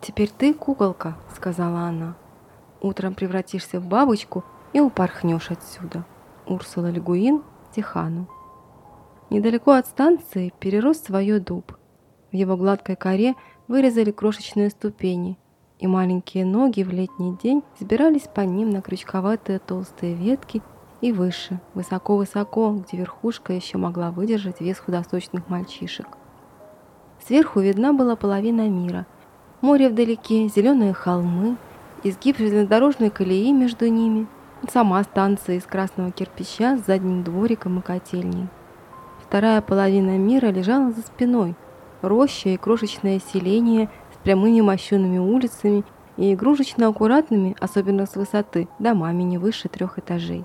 «Теперь ты куколка», — сказала она. «Утром превратишься в бабочку и упорхнешь отсюда». Урсула Легуин, Тихану. Недалеко от станции перерос свое дуб. В его гладкой коре вырезали крошечные ступени, и маленькие ноги в летний день взбирались по ним на крючковатые толстые ветки и выше, высоко-высоко, где верхушка еще могла выдержать вес худосочных мальчишек. Сверху видна была половина мира. Море вдалеке, зеленые холмы, изгиб железнодорожной колеи между ними, сама станция из красного кирпича с задним двориком и котельней. Вторая половина мира лежала за спиной. Роща и крошечное селение с прямыми мощенными улицами и игрушечно аккуратными, особенно с высоты, домами не выше трех этажей.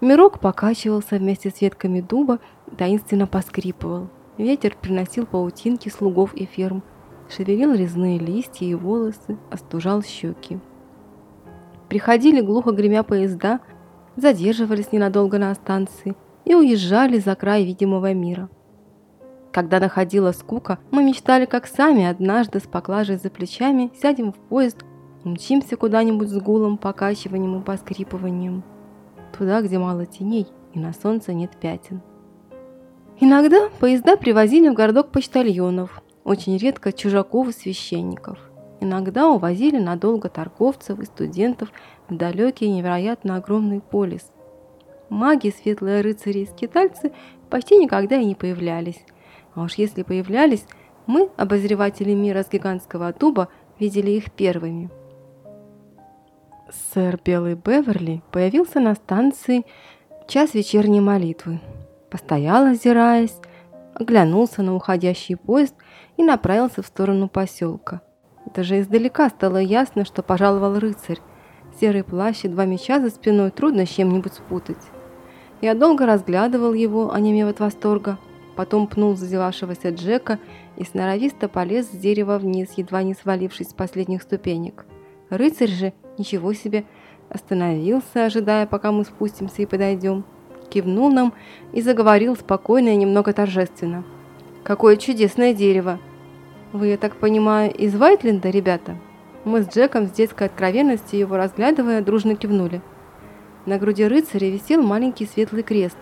Мирок покачивался вместе с ветками дуба, таинственно поскрипывал. Ветер приносил паутинки слугов и ферм, шевелил резные листья и волосы, остужал щеки. Приходили глухо гремя поезда, задерживались ненадолго на станции и уезжали за край видимого мира. Когда находила скука, мы мечтали, как сами однажды с поклажей за плечами сядем в поезд, мчимся куда-нибудь с гулом, покачиванием и поскрипыванием туда, где мало теней и на солнце нет пятен. Иногда поезда привозили в городок почтальонов, очень редко чужаков и священников. Иногда увозили надолго торговцев и студентов в далекий невероятно огромный полис. Маги, светлые рыцари и скитальцы почти никогда и не появлялись. А уж если появлялись, мы, обозреватели мира с гигантского дуба, видели их первыми – Сэр Белый Беверли появился на станции час вечерней молитвы. Постоял, озираясь, оглянулся на уходящий поезд и направился в сторону поселка. Даже издалека стало ясно, что пожаловал рыцарь. Серый плащ и два меча за спиной трудно с чем-нибудь спутать. Я долго разглядывал его, онемев от восторга, потом пнул зазевавшегося Джека и сноровисто полез с дерева вниз, едва не свалившись с последних ступенек. Рыцарь же Ничего себе. Остановился, ожидая, пока мы спустимся и подойдем. Кивнул нам и заговорил спокойно и немного торжественно. «Какое чудесное дерево!» «Вы, я так понимаю, из Вайтленда, ребята?» Мы с Джеком с детской откровенностью его разглядывая, дружно кивнули. На груди рыцаря висел маленький светлый крест.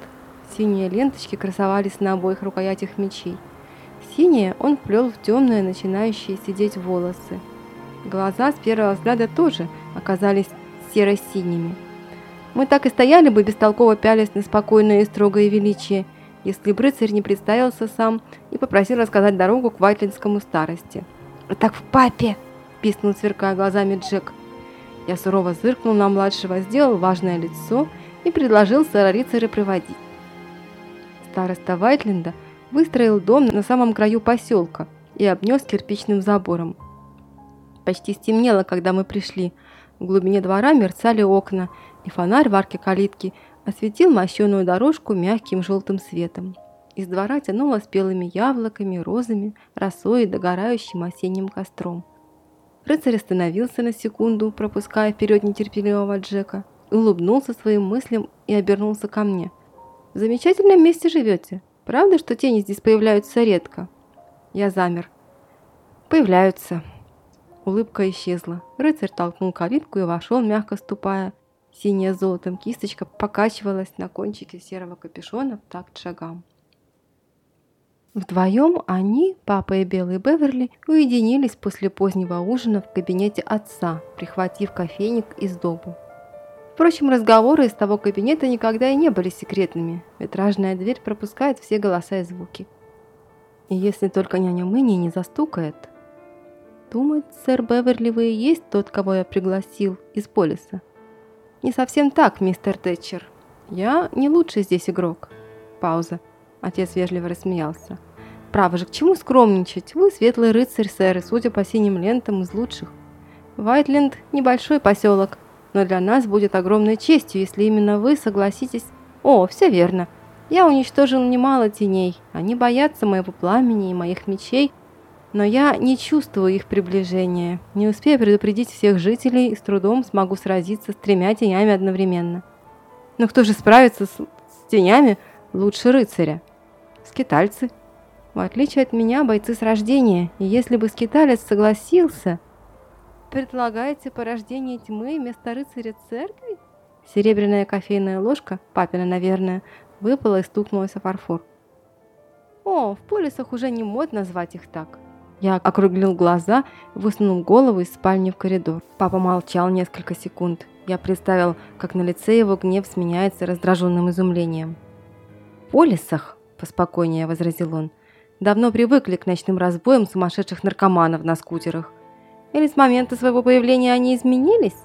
Синие ленточки красовались на обоих рукоятях мечей. Синие он плел в темные, начинающие сидеть волосы. Глаза с первого взгляда тоже оказались серо-синими. Мы так и стояли бы, бестолково пялись на спокойное и строгое величие, если бы рыцарь не представился сам и попросил рассказать дорогу к Вайтлинскому старости. «Так в папе!» – писнул, сверкая глазами Джек. Я сурово зыркнул на младшего, сделал важное лицо и предложил сэра рыцаря проводить. Староста Вайтленда выстроил дом на самом краю поселка и обнес кирпичным забором. Почти стемнело, когда мы пришли. В глубине двора мерцали окна, и фонарь в арке калитки осветил мощеную дорожку мягким желтым светом. Из двора тянуло спелыми яблоками, розами, росой и догорающим осенним костром. Рыцарь остановился на секунду, пропуская вперед нетерпеливого Джека, улыбнулся своим мыслям и обернулся ко мне. «В замечательном месте живете. Правда, что тени здесь появляются редко?» Я замер. «Появляются», Улыбка исчезла. Рыцарь толкнул калитку и вошел, мягко ступая. Синяя золотом кисточка покачивалась на кончике серого капюшона в такт шагам. Вдвоем они, папа и Белый Беверли, уединились после позднего ужина в кабинете отца, прихватив кофейник из добу. Впрочем, разговоры из того кабинета никогда и не были секретными. Витражная дверь пропускает все голоса и звуки. И если только няня Мэнни не застукает, Думать, сэр Беверли, вы и есть тот, кого я пригласил из полиса. Не совсем так, мистер Тэтчер. Я не лучший здесь игрок. Пауза. Отец вежливо рассмеялся. Право же, к чему скромничать? Вы светлый рыцарь, сэр, и судя по синим лентам, из лучших. Вайтленд – небольшой поселок, но для нас будет огромной честью, если именно вы согласитесь. О, все верно. Я уничтожил немало теней. Они боятся моего пламени и моих мечей – но я не чувствую их приближения. Не успею предупредить всех жителей, с трудом смогу сразиться с тремя тенями одновременно. Но кто же справится с, с тенями лучше рыцаря? Скитальцы. В отличие от меня, бойцы с рождения. И если бы скиталец согласился... предлагаете порождение тьмы вместо рыцаря церкви? Серебряная кофейная ложка, папина, наверное, выпала и стукнулась о фарфор. О, в полисах уже не модно звать их так. Я округлил глаза, высунул голову из спальни в коридор. Папа молчал несколько секунд. Я представил, как на лице его гнев сменяется раздраженным изумлением. «В полисах», – поспокойнее возразил он, – «давно привыкли к ночным разбоям сумасшедших наркоманов на скутерах. Или с момента своего появления они изменились?»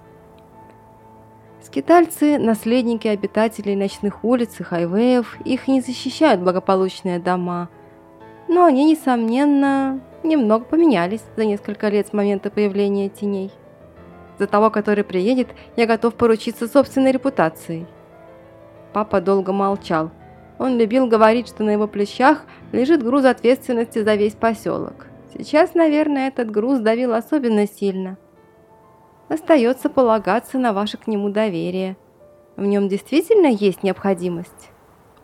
Скитальцы – наследники обитателей ночных улиц и хайвеев, их не защищают благополучные дома. Но они, несомненно, немного поменялись за несколько лет с момента появления теней. За того, который приедет, я готов поручиться собственной репутацией. Папа долго молчал. Он любил говорить, что на его плечах лежит груз ответственности за весь поселок. Сейчас, наверное, этот груз давил особенно сильно. Остается полагаться на ваше к нему доверие. В нем действительно есть необходимость?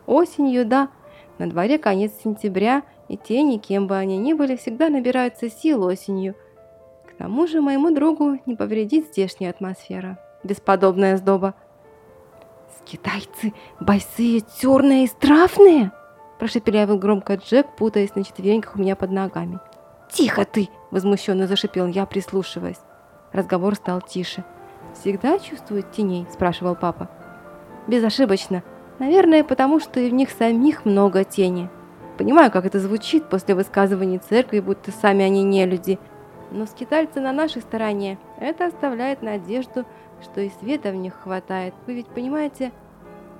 Осенью, да. На дворе конец сентября, и тени, кем бы они ни были, всегда набираются сил осенью – к тому же моему другу не повредит здешняя атмосфера. Бесподобная сдоба. «Скитайцы босые, черные и страфные!» Прошепелявил громко Джек, путаясь на четвереньках у меня под ногами. «Тихо ты!» – возмущенно зашипел я, прислушиваясь. Разговор стал тише. «Всегда чувствуют теней?» – спрашивал папа. «Безошибочно. Наверное, потому что и в них самих много тени. Понимаю, как это звучит после высказываний церкви, будто сами они не люди – но скитальцы на нашей стороне. Это оставляет надежду, что и света в них хватает. Вы ведь понимаете?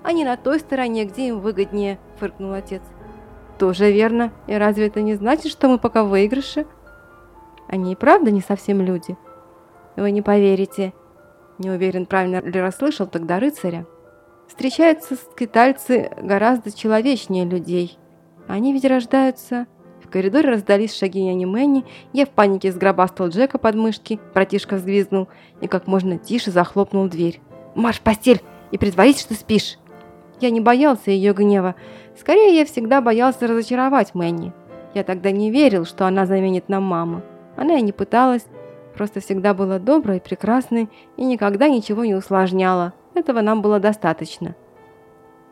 Они на той стороне, где им выгоднее, фыркнул отец. Тоже верно. И разве это не значит, что мы пока в выигрыше? Они и правда не совсем люди. Вы не поверите. Не уверен, правильно ли расслышал тогда рыцаря. Встречаются скитальцы гораздо человечнее людей. Они ведь рождаются в коридоре раздались шаги няни Мэнни, я в панике сгробастал Джека под мышки, братишка взвизгнул и как можно тише захлопнул дверь. «Марш в постель и притворись, что спишь!» Я не боялся ее гнева. Скорее, я всегда боялся разочаровать Мэнни. Я тогда не верил, что она заменит нам маму. Она и не пыталась, просто всегда была доброй, прекрасной и никогда ничего не усложняла. Этого нам было достаточно.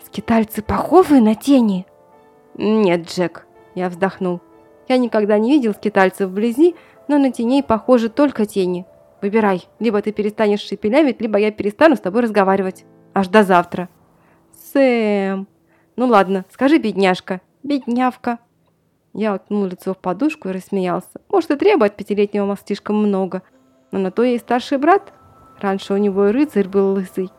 «Скитальцы похожи на тени?» «Нет, Джек», – я вздохнул. Я никогда не видел скитальцев вблизи, но на теней похожи только тени. Выбирай, либо ты перестанешь шепелявить, либо я перестану с тобой разговаривать. Аж до завтра. Сэм. Ну ладно, скажи, бедняжка. Беднявка. Я уткнул лицо в подушку и рассмеялся. Может, и требует пятилетнего мозг слишком много. Но на то и старший брат. Раньше у него и рыцарь был лысый.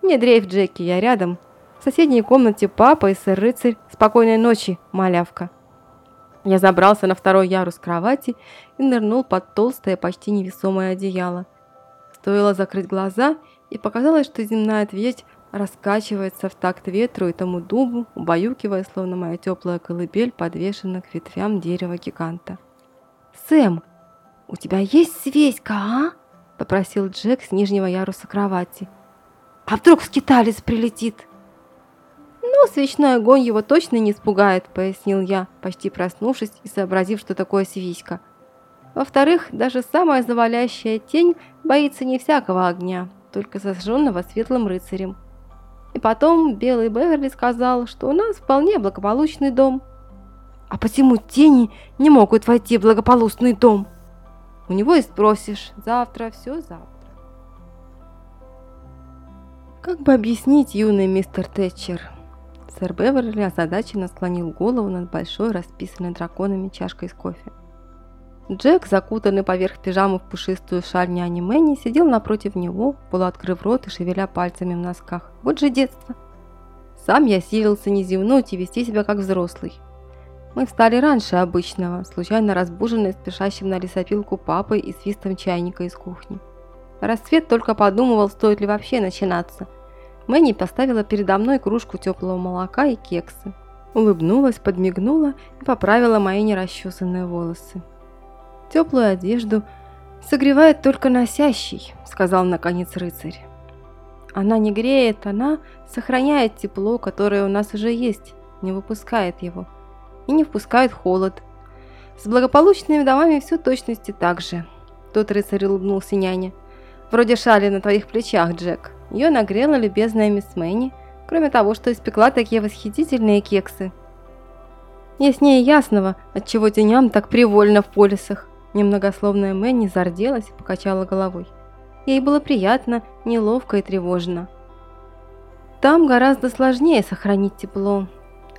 Не дрейф, Джеки, я рядом. В соседней комнате папа и сэр-рыцарь. Спокойной ночи, малявка. Я забрался на второй ярус кровати и нырнул под толстое, почти невесомое одеяло. Стоило закрыть глаза, и показалось, что земная твердь раскачивается в такт ветру и тому дубу, убаюкивая, словно моя теплая колыбель, подвешена к ветвям дерева гиганта. «Сэм, у тебя есть свечка, а?» – попросил Джек с нижнего яруса кровати. «А вдруг скиталец прилетит?» «Ну, свечной огонь его точно не испугает», – пояснил я, почти проснувшись и сообразив, что такое свечка. Во-вторых, даже самая завалящая тень боится не всякого огня, только зажженного светлым рыцарем. И потом Белый Беверли сказал, что у нас вполне благополучный дом. А почему тени не могут войти в благополучный дом? У него и спросишь. Завтра, все завтра. Как бы объяснить юный мистер Тэтчер? Сэр Беверли озадаченно склонил голову над большой, расписанной драконами чашкой с кофе. Джек, закутанный поверх пижамы в пушистую шаль няни Мэнни, сидел напротив него, полуоткрыв рот и шевеля пальцами в носках. Вот же детство! Сам я силился не зевнуть и вести себя как взрослый. Мы встали раньше обычного, случайно разбуженные спешащим на лесопилку папой и свистом чайника из кухни. Рассвет только подумывал, стоит ли вообще начинаться – Мэнни поставила передо мной кружку теплого молока и кексы. Улыбнулась, подмигнула и поправила мои нерасчесанные волосы. «Теплую одежду согревает только носящий», — сказал наконец рыцарь. «Она не греет, она сохраняет тепло, которое у нас уже есть, не выпускает его. И не впускает холод. С благополучными домами все точности так же. Тот рыцарь улыбнулся няня. «Вроде шали на твоих плечах, Джек». Ее нагрела любезная мисс Мэнни, кроме того, что испекла такие восхитительные кексы. Яснее ясного, отчего теням так привольно в полисах. Немногословная Мэнни зарделась и покачала головой. Ей было приятно, неловко и тревожно. Там гораздо сложнее сохранить тепло.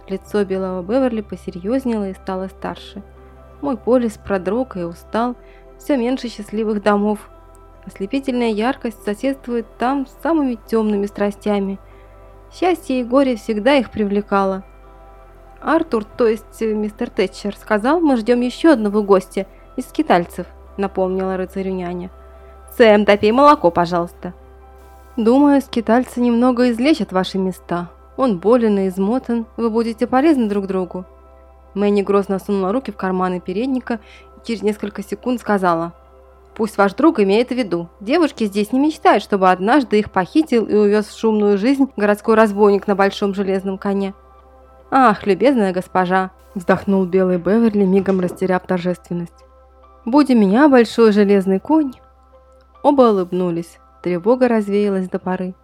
Лицо белого Беверли посерьезнело и стало старше. Мой полис продрог и устал, все меньше счастливых домов. Ослепительная яркость соседствует там с самыми темными страстями. Счастье и горе всегда их привлекало. Артур, то есть э, мистер Тэтчер, сказал, мы ждем еще одного гостя из скитальцев, напомнила рыцарю няня. Сэм, допей молоко, пожалуйста. Думаю, скитальцы немного излечат ваши места. Он болен и измотан, вы будете полезны друг другу. Мэнни грозно сунула руки в карманы передника и через несколько секунд сказала – Пусть ваш друг имеет в виду, девушки здесь не мечтают, чтобы однажды их похитил и увез в шумную жизнь городской разбойник на большом железном коне. «Ах, любезная госпожа!» – вздохнул белый Беверли, мигом растеряв торжественность. «Будь у меня большой железный конь!» Оба улыбнулись, тревога развеялась до поры.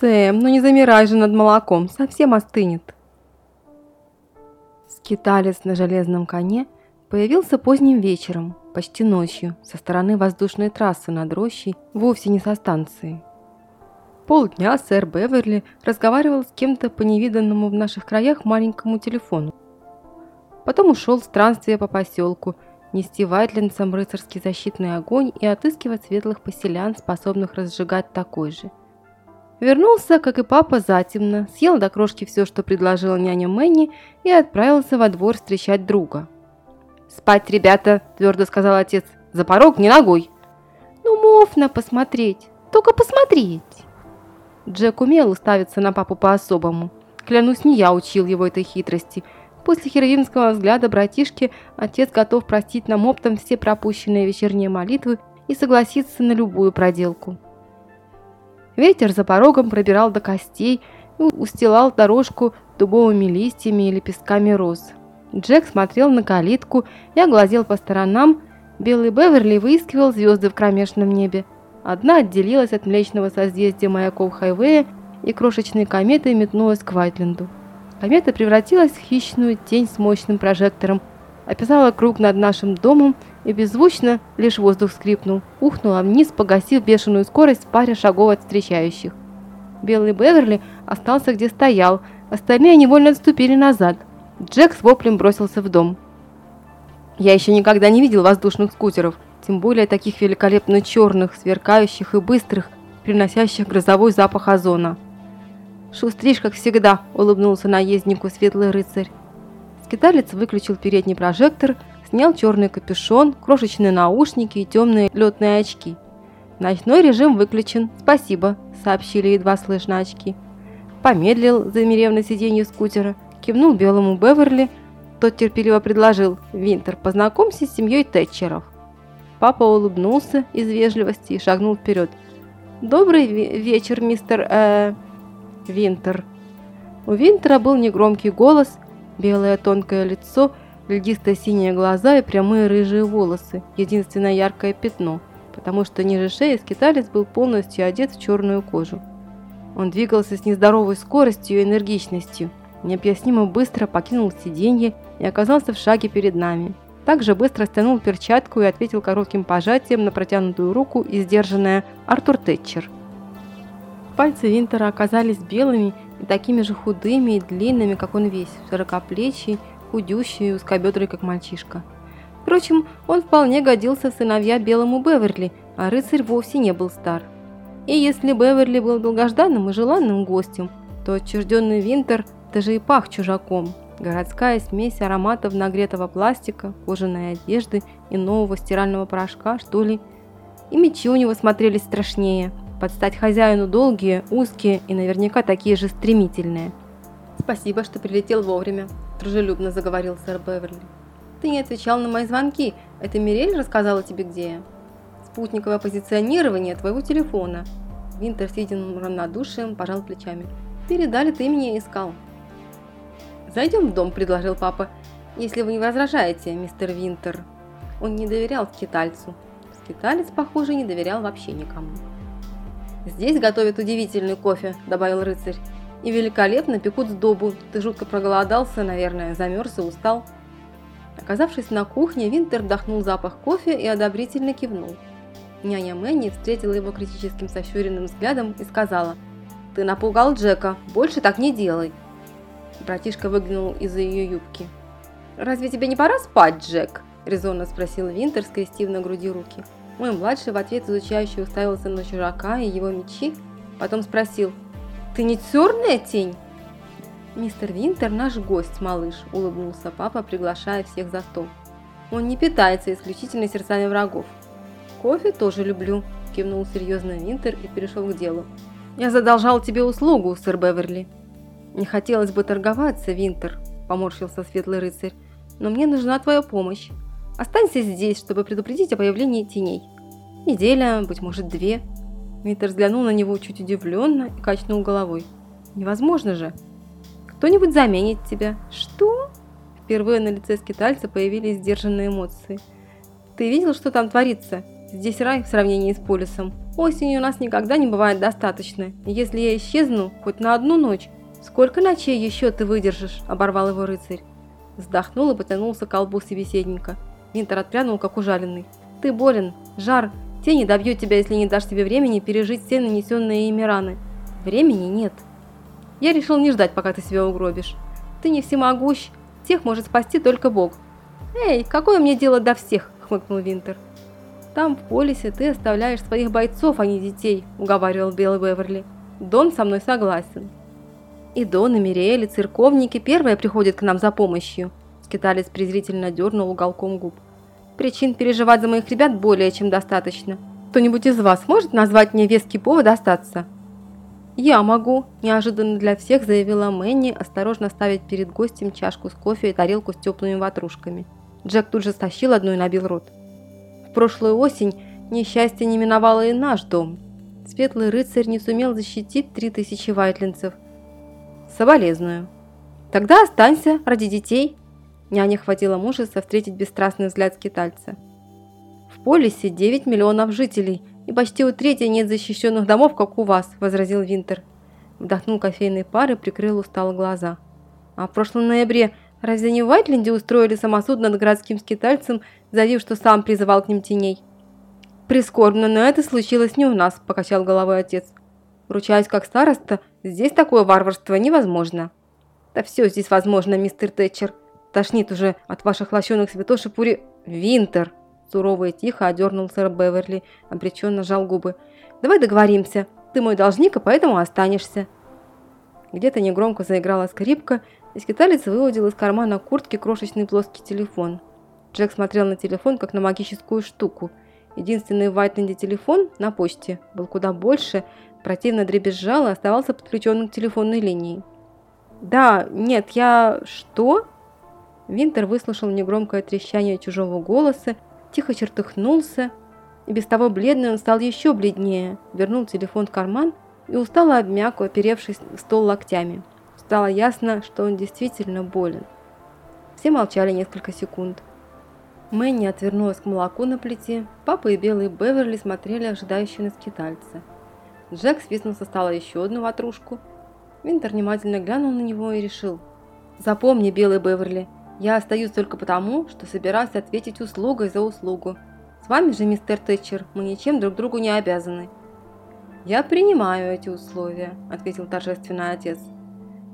«Сэм, ну не замирай же над молоком, совсем остынет!» Скиталец на железном коне появился поздним вечером – почти ночью, со стороны воздушной трассы над рощей, вовсе не со станции. Полдня сэр Беверли разговаривал с кем-то по невиданному в наших краях маленькому телефону. Потом ушел в странствие по поселку, нести вайтлинцам рыцарский защитный огонь и отыскивать светлых поселян, способных разжигать такой же. Вернулся, как и папа, затемно, съел до крошки все, что предложила няня Мэнни, и отправился во двор встречать друга – «Спать, ребята!» – твердо сказал отец. «За порог не ногой!» «Ну, можно посмотреть! Только посмотреть!» Джек умел уставиться на папу по-особому. Клянусь, не я учил его этой хитрости. После херовинского взгляда братишки отец готов простить нам оптом все пропущенные вечерние молитвы и согласиться на любую проделку. Ветер за порогом пробирал до костей и устилал дорожку дубовыми листьями и лепестками роз. Джек смотрел на калитку и оглазел по сторонам. Белый Беверли выискивал звезды в кромешном небе. Одна отделилась от млечного созвездия маяков хайвея, и крошечной кометой метнулась к Вайтленду. Комета превратилась в хищную тень с мощным прожектором, описала круг над нашим домом и беззвучно, лишь воздух скрипнул, ухнула вниз, погасив бешеную скорость в шагов от встречающих. Белый Беверли остался где стоял, остальные невольно отступили назад – Джек с воплем бросился в дом. Я еще никогда не видел воздушных скутеров, тем более таких великолепно черных, сверкающих и быстрых, приносящих грозовой запах озона. «Шустришь, как всегда», – улыбнулся наезднику светлый рыцарь. Скиталец выключил передний прожектор, снял черный капюшон, крошечные наушники и темные летные очки. «Ночной режим выключен, спасибо», – сообщили едва слышно очки. Помедлил, замерев на сиденье скутера, Кивнул белому Беверли, тот терпеливо предложил «Винтер, познакомься с семьей Тэтчеров». Папа улыбнулся из вежливости и шагнул вперед. «Добрый вечер, мистер... Э, Винтер». У Винтера был негромкий голос, белое тонкое лицо, льдисто-синие глаза и прямые рыжие волосы, единственное яркое пятно, потому что ниже шеи скиталец был полностью одет в черную кожу. Он двигался с нездоровой скоростью и энергичностью – необъяснимо быстро покинул сиденье и оказался в шаге перед нами. Также быстро стянул перчатку и ответил коротким пожатием на протянутую руку и сдержанная «Артур Тэтчер». Пальцы Винтера оказались белыми и такими же худыми и длинными, как он весь, широкоплечий, худющий и узкобедрый, как мальчишка. Впрочем, он вполне годился в сыновья белому Беверли, а рыцарь вовсе не был стар. И если Беверли был долгожданным и желанным гостем, то отчужденный Винтер даже и пах чужаком. Городская смесь ароматов нагретого пластика, кожаной одежды и нового стирального порошка, что ли. И мечи у него смотрелись страшнее. Под стать хозяину долгие, узкие и наверняка такие же стремительные. «Спасибо, что прилетел вовремя», – дружелюбно заговорил сэр Беверли. «Ты не отвечал на мои звонки. Это Мирель рассказала тебе, где я?» «Спутниковое позиционирование твоего телефона». Винтер с единым равнодушием пожал плечами. «Передали, ты меня искал». «Зайдем в дом», – предложил папа. «Если вы не возражаете, мистер Винтер». Он не доверял скитальцу. Скиталец, похоже, не доверял вообще никому. «Здесь готовят удивительный кофе», – добавил рыцарь. «И великолепно пекут сдобу. Ты жутко проголодался, наверное, замерз и устал». Оказавшись на кухне, Винтер вдохнул запах кофе и одобрительно кивнул. Няня Мэнни встретила его критическим сощуренным взглядом и сказала, «Ты напугал Джека, больше так не делай». Братишка выглянул из-за ее юбки. «Разве тебе не пора спать, Джек?» – резонно спросил Винтер, скрестив на груди руки. Мой младший в ответ изучающий уставился на чужака и его мечи, потом спросил, «Ты не черная тень?» «Мистер Винтер наш гость, малыш», – улыбнулся папа, приглашая всех за стол. «Он не питается исключительно сердцами врагов». «Кофе тоже люблю», – кивнул серьезно Винтер и перешел к делу. «Я задолжал тебе услугу, сэр Беверли». «Не хотелось бы торговаться, Винтер», – поморщился светлый рыцарь, «но мне нужна твоя помощь. Останься здесь, чтобы предупредить о появлении теней. Неделя, быть может, две». Винтер взглянул на него чуть удивленно и качнул головой. «Невозможно же!» Кто-нибудь заменит тебя. Что? Впервые на лице скитальца появились сдержанные эмоции. Ты видел, что там творится? Здесь рай в сравнении с полюсом. Осенью у нас никогда не бывает достаточно. если я исчезну хоть на одну ночь, сколько ночей еще ты выдержишь? Оборвал его рыцарь. Вздохнул и потянулся к колбу собеседника. Винтер отпрянул, как ужаленный. Ты болен, жар, тени добьют тебя, если не дашь себе времени пережить все нанесенные ими раны. Времени нет. Я решил не ждать, пока ты себя угробишь. Ты не всемогущ, тех может спасти только Бог. Эй, какое мне дело до всех, хмыкнул Винтер. Там в полисе ты оставляешь своих бойцов, а не детей, уговаривал Белый Беверли. Дон со мной согласен. И Дон, и Мириэль, и церковники первые приходят к нам за помощью. Скиталец презрительно дернул уголком губ. Причин переживать за моих ребят более чем достаточно. Кто-нибудь из вас может назвать мне веский повод остаться? «Я могу», – неожиданно для всех заявила Мэнни, осторожно ставить перед гостем чашку с кофе и тарелку с теплыми ватрушками. Джек тут же стащил одну и набил рот. В прошлую осень несчастье не миновало и наш дом. Светлый рыцарь не сумел защитить три тысячи вайтлинцев. Соболезную. Тогда останься ради детей. Няне хватило мужества встретить бесстрастный взгляд скитальца. В полисе 9 миллионов жителей – и почти у трети нет защищенных домов, как у вас», – возразил Винтер. Вдохнул кофейной пар и прикрыл устало глаза. «А в прошлом ноябре разве не в Вайтленде устроили самосуд над городским скитальцем, заявив, что сам призывал к ним теней?» «Прискорбно, но это случилось не у нас», – покачал головой отец. «Ручаюсь как староста, здесь такое варварство невозможно». «Да все здесь возможно, мистер Тэтчер. Тошнит уже от ваших лощеных святош и пури...» «Винтер!» Сурово и тихо одернул сэр Беверли, обреченно сжал губы. «Давай договоримся. Ты мой должник, и поэтому останешься». Где-то негромко заиграла скрипка, и скиталец выудил из кармана куртки крошечный плоский телефон. Джек смотрел на телефон, как на магическую штуку. Единственный в Вайтленде телефон на почте был куда больше, противно дребезжал и оставался подключенным к телефонной линии. «Да, нет, я... что?» Винтер выслушал негромкое трещание чужого голоса тихо чертыхнулся, и без того бледный он стал еще бледнее, вернул телефон в карман и устало обмяк, оперевшись в стол локтями. Стало ясно, что он действительно болен. Все молчали несколько секунд. Мэнни отвернулась к молоку на плите, папа и белый Беверли смотрели ожидающие на скитальца. Джек свистнул со стола еще одну ватрушку. Винтер внимательно глянул на него и решил. «Запомни, белый Беверли, я остаюсь только потому, что собираюсь ответить услугой за услугу. С вами же, мистер Тэтчер, мы ничем друг другу не обязаны». «Я принимаю эти условия», – ответил торжественный отец.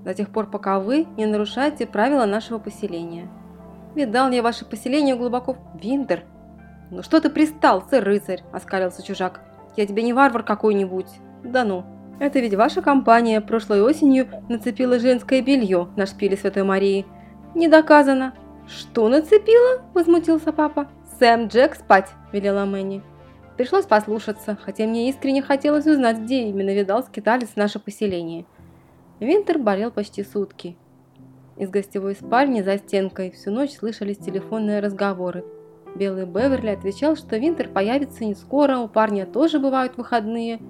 «До тех пор, пока вы не нарушаете правила нашего поселения. Видал я ваше поселение глубоко Винтер». «Ну что ты пристал, сэр-рыцарь?» – оскалился чужак. «Я тебе не варвар какой-нибудь». «Да ну, это ведь ваша компания прошлой осенью нацепила женское белье на шпиле Святой Марии». «Не доказано». «Что нацепила?» – возмутился папа. «Сэм Джек спать», – велела Мэнни. Пришлось послушаться, хотя мне искренне хотелось узнать, где именно видал скиталец наше поселение. Винтер болел почти сутки. Из гостевой спальни за стенкой всю ночь слышались телефонные разговоры. Белый Беверли отвечал, что Винтер появится не скоро, у парня тоже бывают выходные.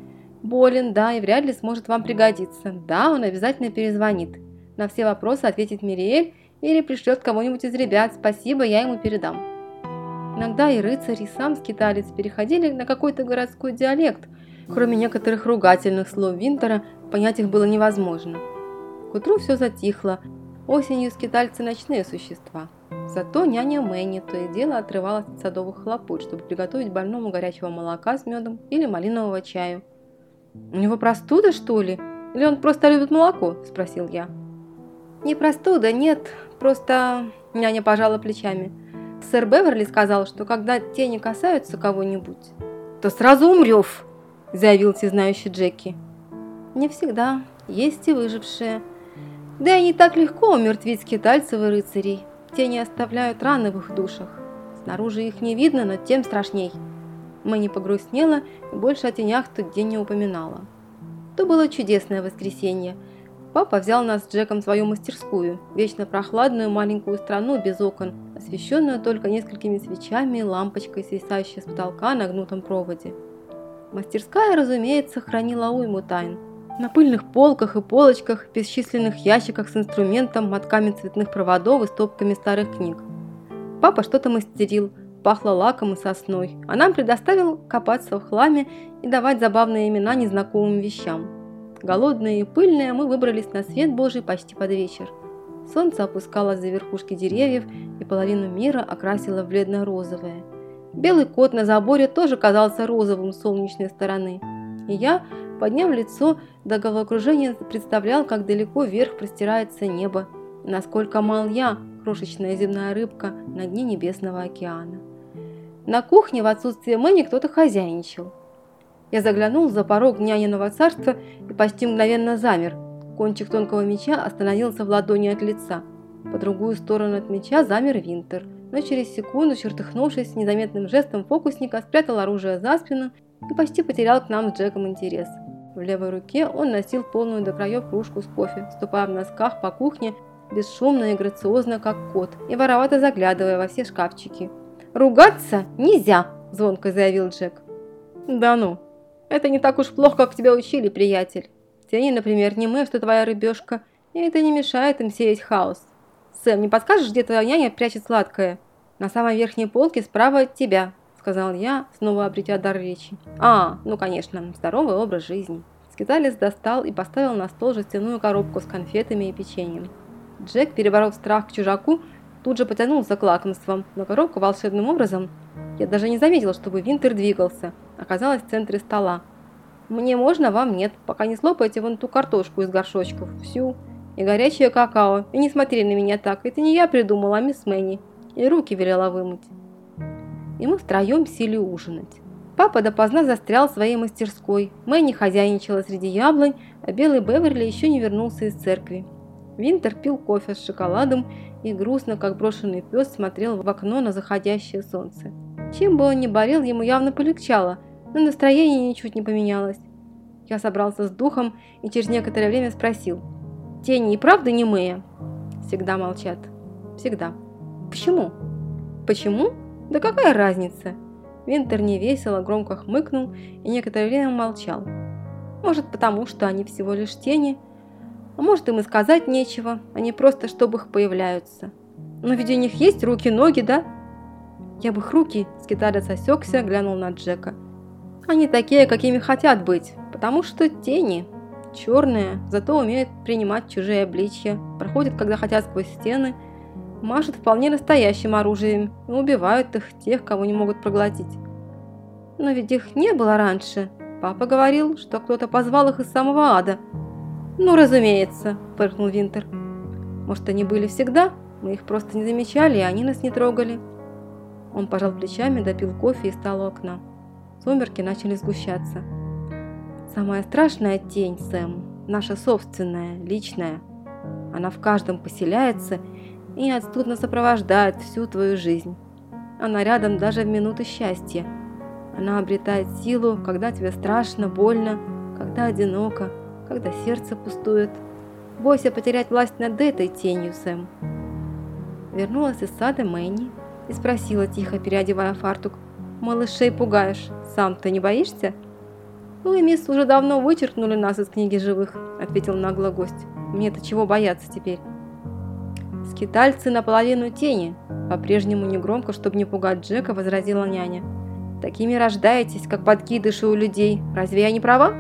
Болен, да, и вряд ли сможет вам пригодиться. Да, он обязательно перезвонит. На все вопросы ответит Мириэль или пришлет кого-нибудь из ребят. Спасибо, я ему передам. Иногда и рыцарь, и сам скиталец переходили на какой-то городской диалект. Кроме некоторых ругательных слов Винтера, понять их было невозможно. К утру все затихло. Осенью скитальцы ночные существа. Зато няня Мэнни то и дело отрывалась от садовых хлопот, чтобы приготовить больному горячего молока с медом или малинового чаю. «У него простуда, что ли? Или он просто любит молоко?» – спросил я. «Не простуда, нет, просто...» – няня пожала плечами. «Сэр Беверли сказал, что когда тени касаются кого-нибудь, то сразу умрёв», – заявил всезнающий Джеки. «Не всегда. Есть и выжившие. Да и не так легко умертвить скитальцев и рыцарей. Тени оставляют раны в их душах. Снаружи их не видно, но тем страшней. Мэнни погрустнела и больше о тенях тот день не упоминала. То было чудесное воскресенье. Папа взял нас с Джеком в свою мастерскую, вечно прохладную маленькую страну без окон, освещенную только несколькими свечами и лампочкой, свисающей с потолка на гнутом проводе. Мастерская, разумеется, хранила уйму тайн. На пыльных полках и полочках, бесчисленных ящиках с инструментом, мотками цветных проводов и стопками старых книг. Папа что-то мастерил, пахло лаком и сосной, а нам предоставил копаться в хламе и давать забавные имена незнакомым вещам. Голодные и пыльные мы выбрались на свет Божий почти под вечер. Солнце опускалось за верхушки деревьев и половину мира окрасило в бледно-розовое. Белый кот на заборе тоже казался розовым с солнечной стороны. И я, подняв лицо до головокружения, представлял, как далеко вверх простирается небо, насколько мал я, крошечная земная рыбка на дне небесного океана. На кухне в отсутствие Мэни кто-то хозяйничал. Я заглянул за порог няниного царства и почти мгновенно замер. Кончик тонкого меча остановился в ладони от лица. По другую сторону от меча замер Винтер, но через секунду, чертыхнувшись незаметным жестом фокусника, спрятал оружие за спину и почти потерял к нам с Джеком интерес. В левой руке он носил полную до краев кружку с кофе, ступая в носках по кухне, бесшумно и грациозно, как кот, и воровато заглядывая во все шкафчики. «Ругаться нельзя!» – звонко заявил Джек. «Да ну, это не так уж плохо, как тебя учили, приятель. Тени, например, не мы, что твоя рыбешка, и это не мешает им сеять хаос. Сэм, не подскажешь, где твоя няня прячет сладкое?» «На самой верхней полке справа от тебя», сказал я, снова обретя дар речи. «А, ну конечно, здоровый образ жизни». Скиталец достал и поставил на стол жестяную коробку с конфетами и печеньем. Джек, переборов страх к чужаку, тут же потянулся к лакомствам, но коробка волшебным образом, я даже не заметил, чтобы Винтер двигался, оказалась в центре стола. «Мне можно, вам нет, пока не слопаете вон ту картошку из горшочков, всю, и горячее какао, и не смотри на меня так, это не я придумала, а мисс Мэнни, и руки велела вымыть» и мы втроем сели ужинать. Папа допоздна застрял в своей мастерской, Мэнни хозяйничала среди яблонь, а белый Беверли еще не вернулся из церкви. Винтер пил кофе с шоколадом и грустно, как брошенный пес, смотрел в окно на заходящее солнце. Чем бы он ни болел, ему явно полегчало, но настроение ничуть не поменялось. Я собрался с духом и через некоторое время спросил. «Тени и правда не немые?» Всегда молчат. Всегда. Почему? Почему? Да какая разница? Винтер невесело громко хмыкнул и некоторое время молчал. Может потому, что они всего лишь тени, а может им и сказать нечего, они просто чтобы их появляются. Но ведь у них есть руки, ноги, да? Я бы их руки, скиталец осекся, глянул на Джека. Они такие, какими хотят быть, потому что тени. Черные, зато умеют принимать чужие обличья, проходят, когда хотят сквозь стены – машут вполне настоящим оружием и убивают их тех, кого не могут проглотить. Но ведь их не было раньше. Папа говорил, что кто-то позвал их из самого ада. «Ну, разумеется», – фыркнул Винтер. «Может, они были всегда? Мы их просто не замечали, и они нас не трогали». Он пожал плечами, допил кофе и стал у окна. Сумерки начали сгущаться. «Самая страшная тень, Сэм, наша собственная, личная. Она в каждом поселяется неотступно сопровождает всю твою жизнь. Она рядом даже в минуты счастья. Она обретает силу, когда тебе страшно, больно, когда одиноко, когда сердце пустует. Бойся потерять власть над этой тенью, Сэм. Вернулась из сада Мэнни и спросила тихо, переодевая фартук. «Малышей пугаешь, сам-то не боишься?» «Ну и мисс уже давно вычеркнули нас из книги живых», – ответил нагло гость. «Мне-то чего бояться теперь?» Скитальцы наполовину тени, по-прежнему негромко, чтобы не пугать Джека, возразила няня. Такими рождаетесь, как подкидыши у людей. Разве я не права?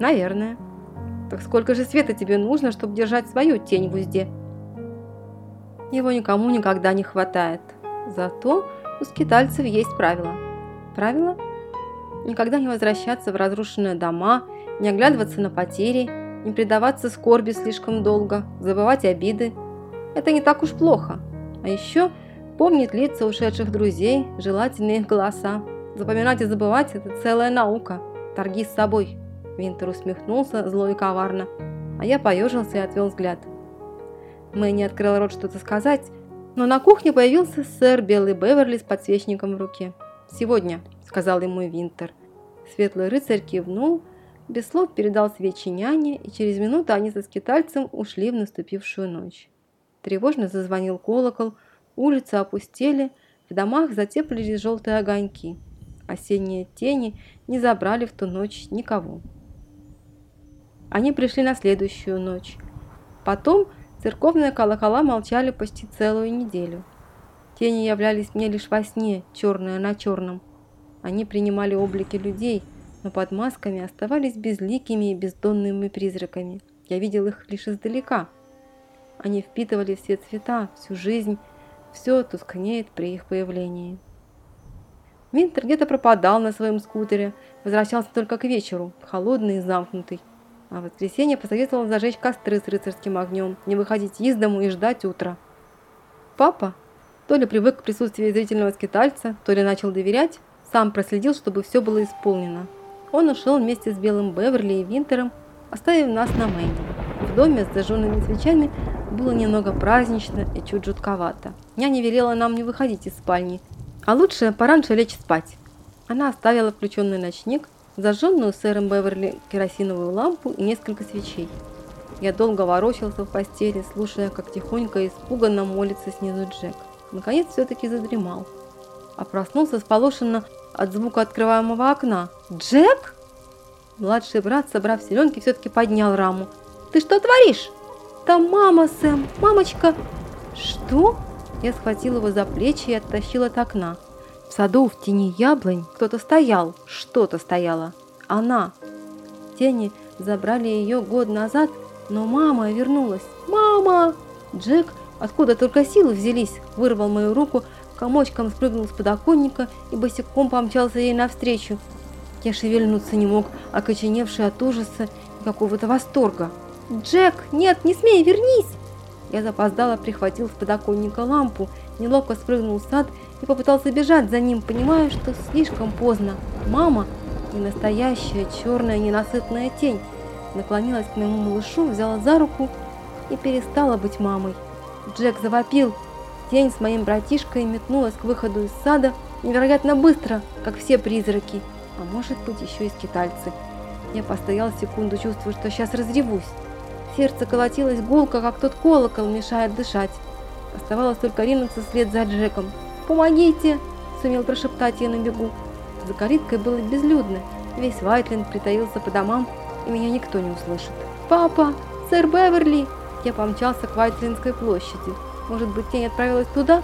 Наверное. Так сколько же света тебе нужно, чтобы держать свою тень в узде? Его никому никогда не хватает. Зато у скитальцев есть правила. Правила? Никогда не возвращаться в разрушенные дома, не оглядываться на потери, не предаваться скорби слишком долго, забывать обиды. Это не так уж плохо. А еще помнить лица ушедших друзей, желательно их голоса. Запоминать и забывать – это целая наука. Торги с собой. Винтер усмехнулся зло и коварно, а я поежился и отвел взгляд. Мэнни открыл рот что-то сказать, но на кухне появился сэр Белый Беверли с подсвечником в руке. «Сегодня», – сказал ему Винтер. Светлый рыцарь кивнул, без слов передал свечи няне, и через минуту они со скитальцем ушли в наступившую ночь. Тревожно зазвонил колокол, улицы опустели, в домах затеплились желтые огоньки. Осенние тени не забрали в ту ночь никого. Они пришли на следующую ночь. Потом церковные колокола молчали почти целую неделю. Тени являлись мне лишь во сне, черные на черном. Они принимали облики людей, но под масками оставались безликими и бездонными призраками. Я видел их лишь издалека. Они впитывали все цвета, всю жизнь, все тускнеет при их появлении. Винтер где-то пропадал на своем скутере, возвращался только к вечеру, холодный и замкнутый. А в воскресенье посоветовал зажечь костры с рыцарским огнем, не выходить из дому и ждать утра. Папа, то ли привык к присутствию зрительного скитальца, то ли начал доверять, сам проследил, чтобы все было исполнено. Он ушел вместе с Белым Беверли и Винтером, оставив нас на Мэнни. В доме с зажженными свечами было немного празднично и чуть жутковато. Няня велела нам не выходить из спальни, а лучше пораньше лечь спать. Она оставила включенный ночник, зажженную сэром Беверли керосиновую лампу и несколько свечей. Я долго ворочался в постели, слушая, как тихонько и испуганно молится снизу Джек. Наконец все-таки задремал. А проснулся сполошенно от звука открываемого окна. «Джек?» Младший брат, собрав селенки, все-таки поднял раму. «Ты что творишь?» «Там мама, Сэм! Мамочка!» «Что?» Я схватил его за плечи и оттащил от окна. В саду в тени яблонь кто-то стоял, что-то стояло. Она. Тени забрали ее год назад, но мама вернулась. «Мама!» Джек, откуда только силы взялись, вырвал мою руку, комочком спрыгнул с подоконника и босиком помчался ей навстречу. Я шевельнуться не мог, окоченевший от ужаса и какого-то восторга. «Джек, нет, не смей, вернись!» Я запоздало прихватил с подоконника лампу, неловко спрыгнул в сад и попытался бежать за ним, понимая, что слишком поздно. Мама, не настоящая черная ненасытная тень, наклонилась к моему малышу, взяла за руку и перестала быть мамой. Джек завопил. Тень с моим братишкой метнулась к выходу из сада невероятно быстро, как все призраки, а может быть еще и скитальцы. Я постоял секунду, чувствуя, что сейчас разревусь. Сердце колотилось гулко, как тот колокол, мешает дышать. Оставалось только ринуться вслед за Джеком. «Помогите!» – сумел прошептать я на бегу. За калиткой было безлюдно. Весь Вайтленд притаился по домам, и меня никто не услышит. «Папа! Сэр Беверли!» Я помчался к Вайтлендской площади. Может быть, тень отправилась туда?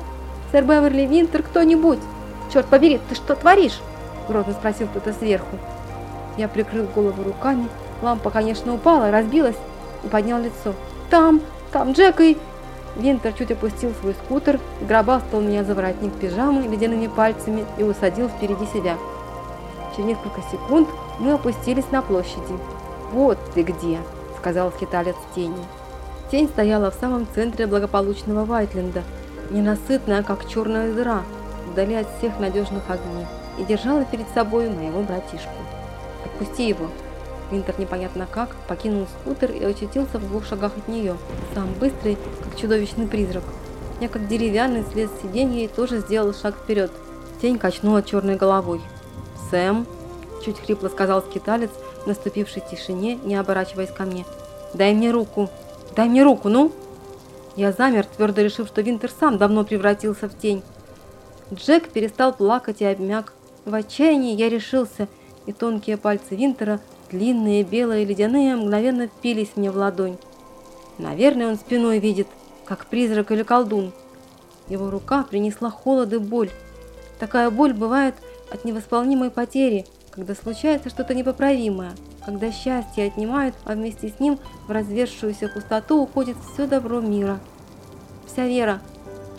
«Сэр Беверли, Винтер, кто-нибудь!» «Черт побери, ты что творишь?» – грозно спросил кто-то сверху. Я прикрыл голову руками. Лампа, конечно, упала, разбилась, поднял лицо. «Там! Там Джек и...» Винтер чуть опустил свой скутер, гробастал меня за воротник пижамы ледяными пальцами и усадил впереди себя. Через несколько секунд мы опустились на площади. «Вот ты где!» – сказал скиталец тени. Тень стояла в самом центре благополучного Вайтленда, ненасытная, как черная дыра, вдали от всех надежных огней, и держала перед собой моего братишку. «Отпусти его!» Винтер непонятно как покинул скутер и очутился в двух шагах от нее, сам быстрый, как чудовищный призрак. Я как деревянный слез с сиденья и тоже сделал шаг вперед. Тень качнула черной головой. «Сэм!» – чуть хрипло сказал скиталец в наступившей тишине, не оборачиваясь ко мне. «Дай мне руку! Дай мне руку, ну!» Я замер, твердо решив, что Винтер сам давно превратился в тень. Джек перестал плакать и обмяк. В отчаянии я решился, и тонкие пальцы Винтера Длинные белые ледяные мгновенно впились мне в ладонь. Наверное, он спиной видит. как призрак или колдун. Его рука принесла холод и боль. Такая боль бывает от невосполнимой потери, когда случается что-то непоправимое, когда счастье отнимают, а вместе с ним в развершуюся пустоту уходит все добро мира. Вся вера,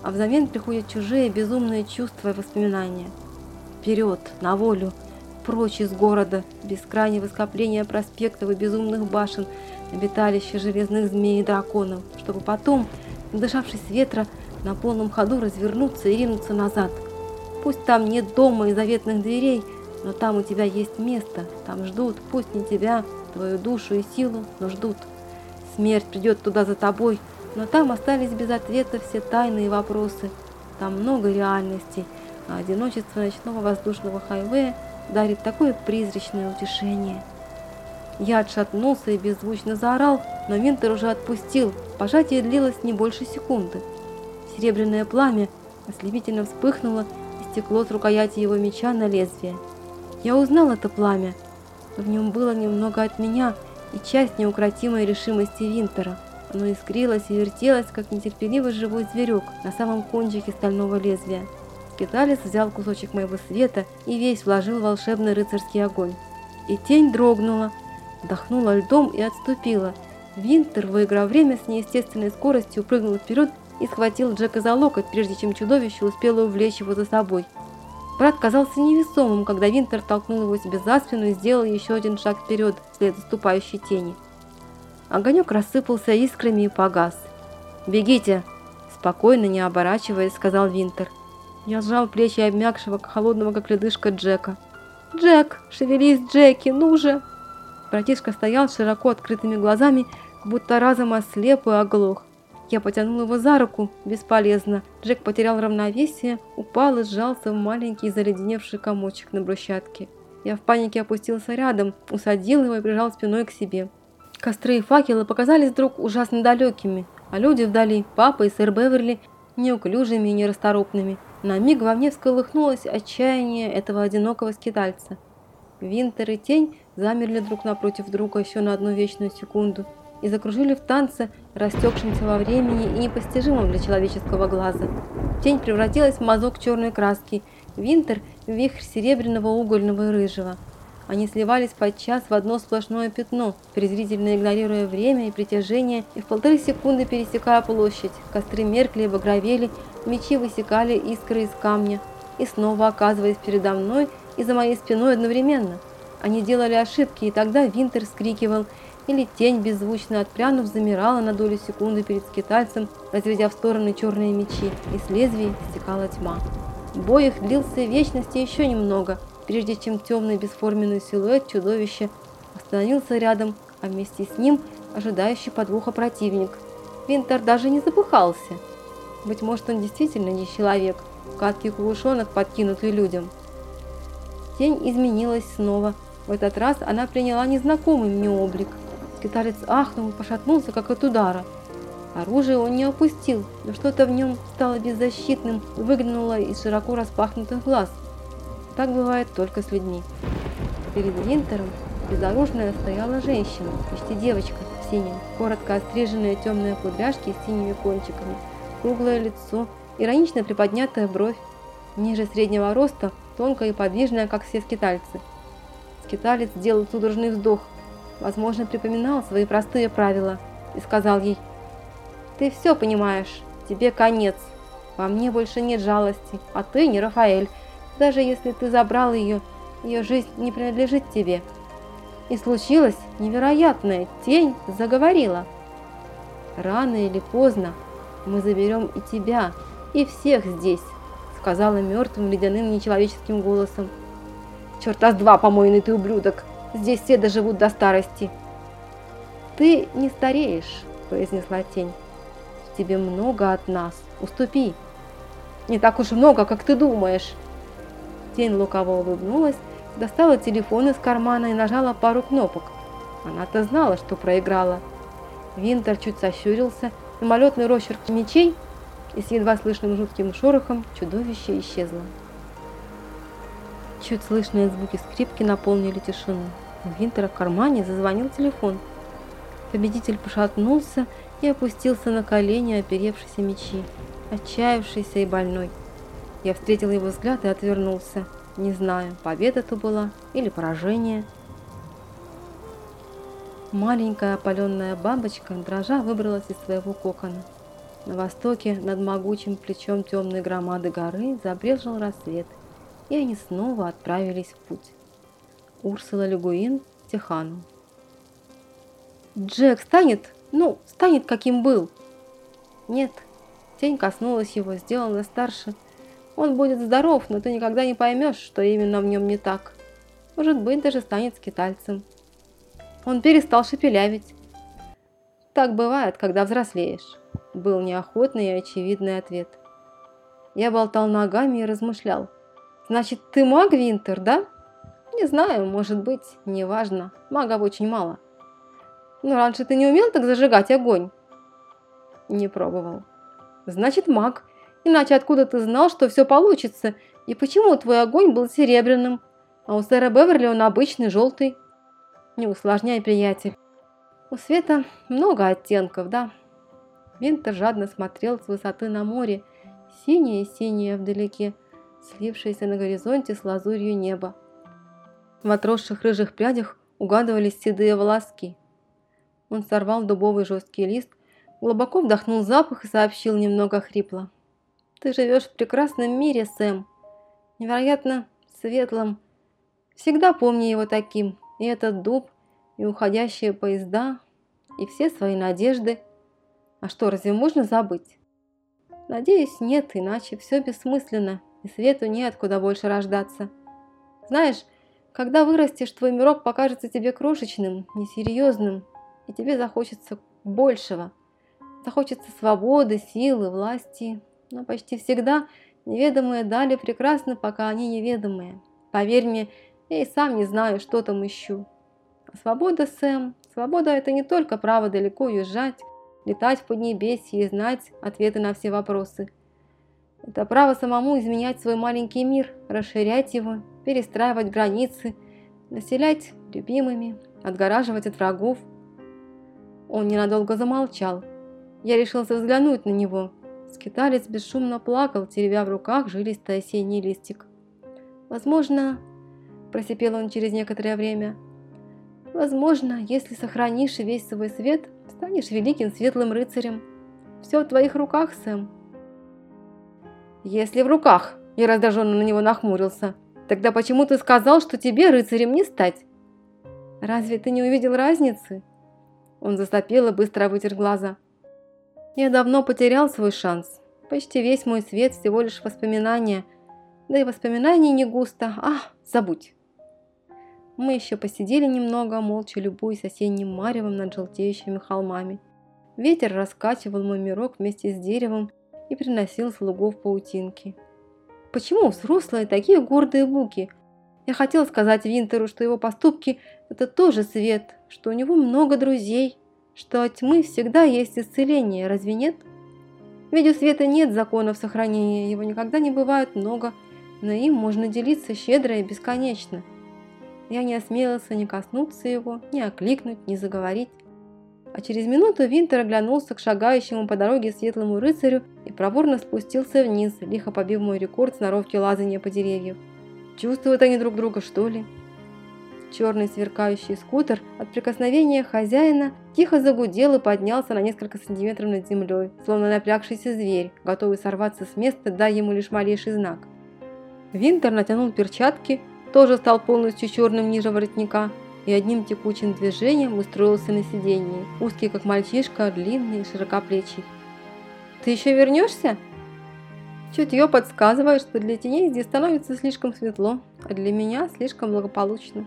а взамен приходят чужие безумные чувства и воспоминания. Вперед, на волю, прочь из города, бескрайнего скопления проспектов и безумных башен, обиталище железных змей и драконов, чтобы потом, дышавшись ветра, на полном ходу развернуться и ринуться назад. Пусть там нет дома и заветных дверей, но там у тебя есть место, там ждут, пусть не тебя, твою душу и силу, но ждут. Смерть придет туда за тобой, но там остались без ответа все тайные вопросы. Там много реальностей, а одиночество ночного воздушного хайвея дарит такое призрачное утешение. Я отшатнулся и беззвучно заорал, но Винтер уже отпустил. Пожатие длилось не больше секунды. Серебряное пламя ослепительно вспыхнуло и стекло с рукояти его меча на лезвие. Я узнал это пламя. В нем было немного от меня и часть неукротимой решимости Винтера. Оно искрилось и вертелось, как нетерпеливый живой зверек на самом кончике стального лезвия. Скиталец взял кусочек моего света и весь вложил в волшебный рыцарский огонь. И тень дрогнула, вдохнула льдом и отступила. Винтер, выиграв время, с неестественной скоростью прыгнул вперед и схватил Джека за локоть, прежде чем чудовище успело увлечь его за собой. Брат казался невесомым, когда Винтер толкнул его себе за спину и сделал еще один шаг вперед, вслед заступающей тени. Огонек рассыпался искрами и погас. «Бегите!» – спокойно, не оборачиваясь, сказал Винтер. Я сжал плечи обмякшего, холодного, как ледышка Джека. «Джек! Шевелись, Джеки! Ну же!» Братишка стоял широко открытыми глазами, будто разом ослеп и оглох. Я потянул его за руку, бесполезно. Джек потерял равновесие, упал и сжался в маленький заледеневший комочек на брусчатке. Я в панике опустился рядом, усадил его и прижал спиной к себе. Костры и факелы показались вдруг ужасно далекими, а люди вдали, папа и сэр Беверли, неуклюжими и нерасторопными. На миг во мне всколыхнулось отчаяние этого одинокого скитальца. Винтер и тень замерли друг напротив друга еще на одну вечную секунду и закружили в танце, растекшемся во времени и непостижимом для человеческого глаза. Тень превратилась в мазок черной краски, Винтер – вихрь серебряного, угольного и рыжего. Они сливались подчас в одно сплошное пятно, презрительно игнорируя время и притяжение, и в полторы секунды пересекая площадь. Костры меркли и багровели, мечи высекали искры из камня, и снова оказываясь передо мной и за моей спиной одновременно. Они делали ошибки, и тогда Винтер скрикивал, или тень, беззвучно отпрянув, замирала на долю секунды перед скитальцем, разведя в стороны черные мечи, и с лезвий стекала тьма. Бой их длился вечности еще немного – прежде чем темный бесформенный силуэт чудовища остановился рядом, а вместе с ним ожидающий подвоха противник. Винтер даже не запыхался. Быть может, он действительно не человек, каткий кувушонок, подкинутый людям. Тень изменилась снова. В этот раз она приняла незнакомый мне облик. Скиталец ахнул и пошатнулся, как от удара. Оружие он не опустил, но что-то в нем стало беззащитным выглянуло из широко распахнутых глаз – так бывает только с людьми. Перед Винтером безоружная стояла женщина, почти девочка в синем, коротко остриженные темные кудряшки с синими кончиками, круглое лицо, иронично приподнятая бровь, ниже среднего роста, тонкая и подвижная, как все скитальцы. Скиталец сделал судорожный вздох, возможно, припоминал свои простые правила и сказал ей, «Ты все понимаешь, тебе конец, во мне больше нет жалости, а ты не Рафаэль, даже если ты забрал ее, ее жизнь не принадлежит тебе. И случилось невероятное, тень заговорила. Рано или поздно мы заберем и тебя, и всех здесь, сказала мертвым ледяным нечеловеческим голосом. Черта с два, помойный ты ублюдок, здесь все доживут до старости. Ты не стареешь, произнесла тень. В тебе много от нас, уступи. Не так уж много, как ты думаешь. Тень лукаво улыбнулась, достала телефон из кармана и нажала пару кнопок. Она-то знала, что проиграла. Винтер чуть сощурился, мимолетный росчерк мечей, и с едва слышным жутким шорохом чудовище исчезло. Чуть слышные звуки скрипки наполнили тишину. У Винтера в кармане зазвонил телефон. Победитель пошатнулся и опустился на колени, оперевшись мечи, отчаявшийся и больной. Я встретил его взгляд и отвернулся, не знаю, победа это была или поражение. Маленькая опаленная бабочка, дрожа, выбралась из своего кокона. На востоке, над могучим плечом темной громады горы, забрежил рассвет, и они снова отправились в путь. Урсула Легуин, Техану. «Джек станет, ну, станет, каким был!» «Нет». Тень коснулась его, сделала старше. «Он будет здоров, но ты никогда не поймешь, что именно в нем не так. Может быть, даже станет скитальцем». Он перестал шепелявить. «Так бывает, когда взрослеешь», – был неохотный и очевидный ответ. Я болтал ногами и размышлял. «Значит, ты маг, Винтер, да?» «Не знаю, может быть, неважно. Магов очень мало». «Но раньше ты не умел так зажигать огонь?» «Не пробовал». «Значит, маг. Иначе откуда ты знал, что все получится? И почему твой огонь был серебряным, а у сэра Беверли он обычный, желтый?» Не усложняй, приятель. У света много оттенков, да? Винтер жадно смотрел с высоты на море, синее-синее вдалеке, слившееся на горизонте с лазурью неба. В отросших рыжих прядях угадывались седые волоски. Он сорвал дубовый жесткий лист, глубоко вдохнул запах и сообщил немного хрипло. «Ты живешь в прекрасном мире, Сэм. Невероятно светлом. Всегда помни его таким. И этот дуб, и уходящие поезда, и все свои надежды. А что, разве можно забыть? Надеюсь, нет, иначе все бессмысленно, и свету неоткуда больше рождаться. Знаешь, когда вырастешь, твой мирок покажется тебе крошечным, несерьезным, и тебе захочется большего. Захочется свободы, силы, власти, но почти всегда неведомые дали прекрасны, пока они неведомые. Поверь мне, я и сам не знаю, что там ищу. Свобода, Сэм, свобода – это не только право далеко уезжать, летать в Поднебесье и знать ответы на все вопросы. Это право самому изменять свой маленький мир, расширять его, перестраивать границы, населять любимыми, отгораживать от врагов. Он ненадолго замолчал. Я решился взглянуть на него. Скиталец бесшумно плакал, теребя в руках жилистый осенний листик. Возможно, просипел он через некоторое время. Возможно, если сохранишь весь свой свет, станешь великим светлым рыцарем. Все в твоих руках, Сэм. Если в руках, я раздраженно на него нахмурился, тогда почему ты сказал, что тебе рыцарем не стать? Разве ты не увидел разницы? Он засопел и быстро вытер глаза. Я давно потерял свой шанс. Почти весь мой свет всего лишь воспоминания. Да и воспоминаний не густо. А, забудь. Мы еще посидели немного, молча любуясь осенним маревом над желтеющими холмами. Ветер раскачивал мой мирок вместе с деревом и приносил слугов паутинки. Почему взрослые такие гордые буки? Я хотел сказать Винтеру, что его поступки – это тоже свет, что у него много друзей, что от тьмы всегда есть исцеление, разве нет? Ведь у света нет законов сохранения, его никогда не бывает много, но им можно делиться щедро и бесконечно – я не осмелился ни коснуться его, ни окликнуть, ни заговорить. А через минуту Винтер оглянулся к шагающему по дороге светлому рыцарю и проворно спустился вниз, лихо побив мой рекорд сноровки лазания по деревьям. Чувствуют они друг друга, что ли? Черный сверкающий скутер от прикосновения хозяина тихо загудел и поднялся на несколько сантиметров над землей, словно напрягшийся зверь, готовый сорваться с места, дай ему лишь малейший знак. Винтер натянул перчатки, тоже стал полностью черным ниже воротника и одним текучим движением устроился на сиденье, узкий как мальчишка, длинный и широкоплечий. «Ты еще вернешься?» Чутье подсказывает, что для теней здесь становится слишком светло, а для меня слишком благополучно.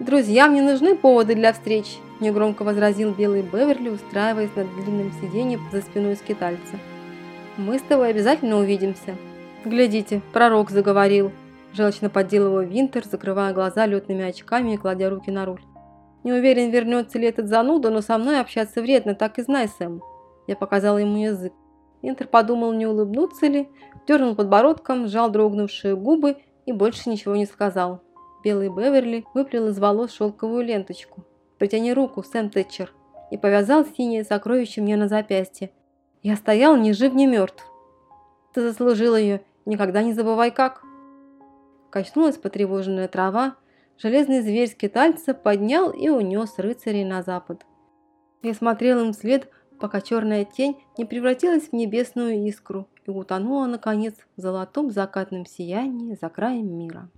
«Друзьям не нужны поводы для встреч», – негромко возразил белый Беверли, устраиваясь на длинном сиденье за спиной скитальца. «Мы с тобой обязательно увидимся». «Глядите, пророк заговорил», Желчно поддел Винтер, закрывая глаза летными очками и кладя руки на руль. «Не уверен, вернется ли этот зануда, но со мной общаться вредно, так и знай, Сэм». Я показала ему язык. Винтер подумал, не улыбнуться ли, дернул подбородком, сжал дрогнувшие губы и больше ничего не сказал. Белый Беверли выплел из волос шелковую ленточку. «Притяни руку, Сэм Тэтчер». и повязал синее сокровище мне на запястье. Я стоял ни жив, ни мертв. Ты заслужил ее, никогда не забывай как. Качнулась потревоженная трава, железный зверь скитальца поднял и унес рыцарей на запад. Я смотрел им вслед, пока черная тень не превратилась в небесную искру и утонула, наконец, в золотом закатном сиянии за краем мира.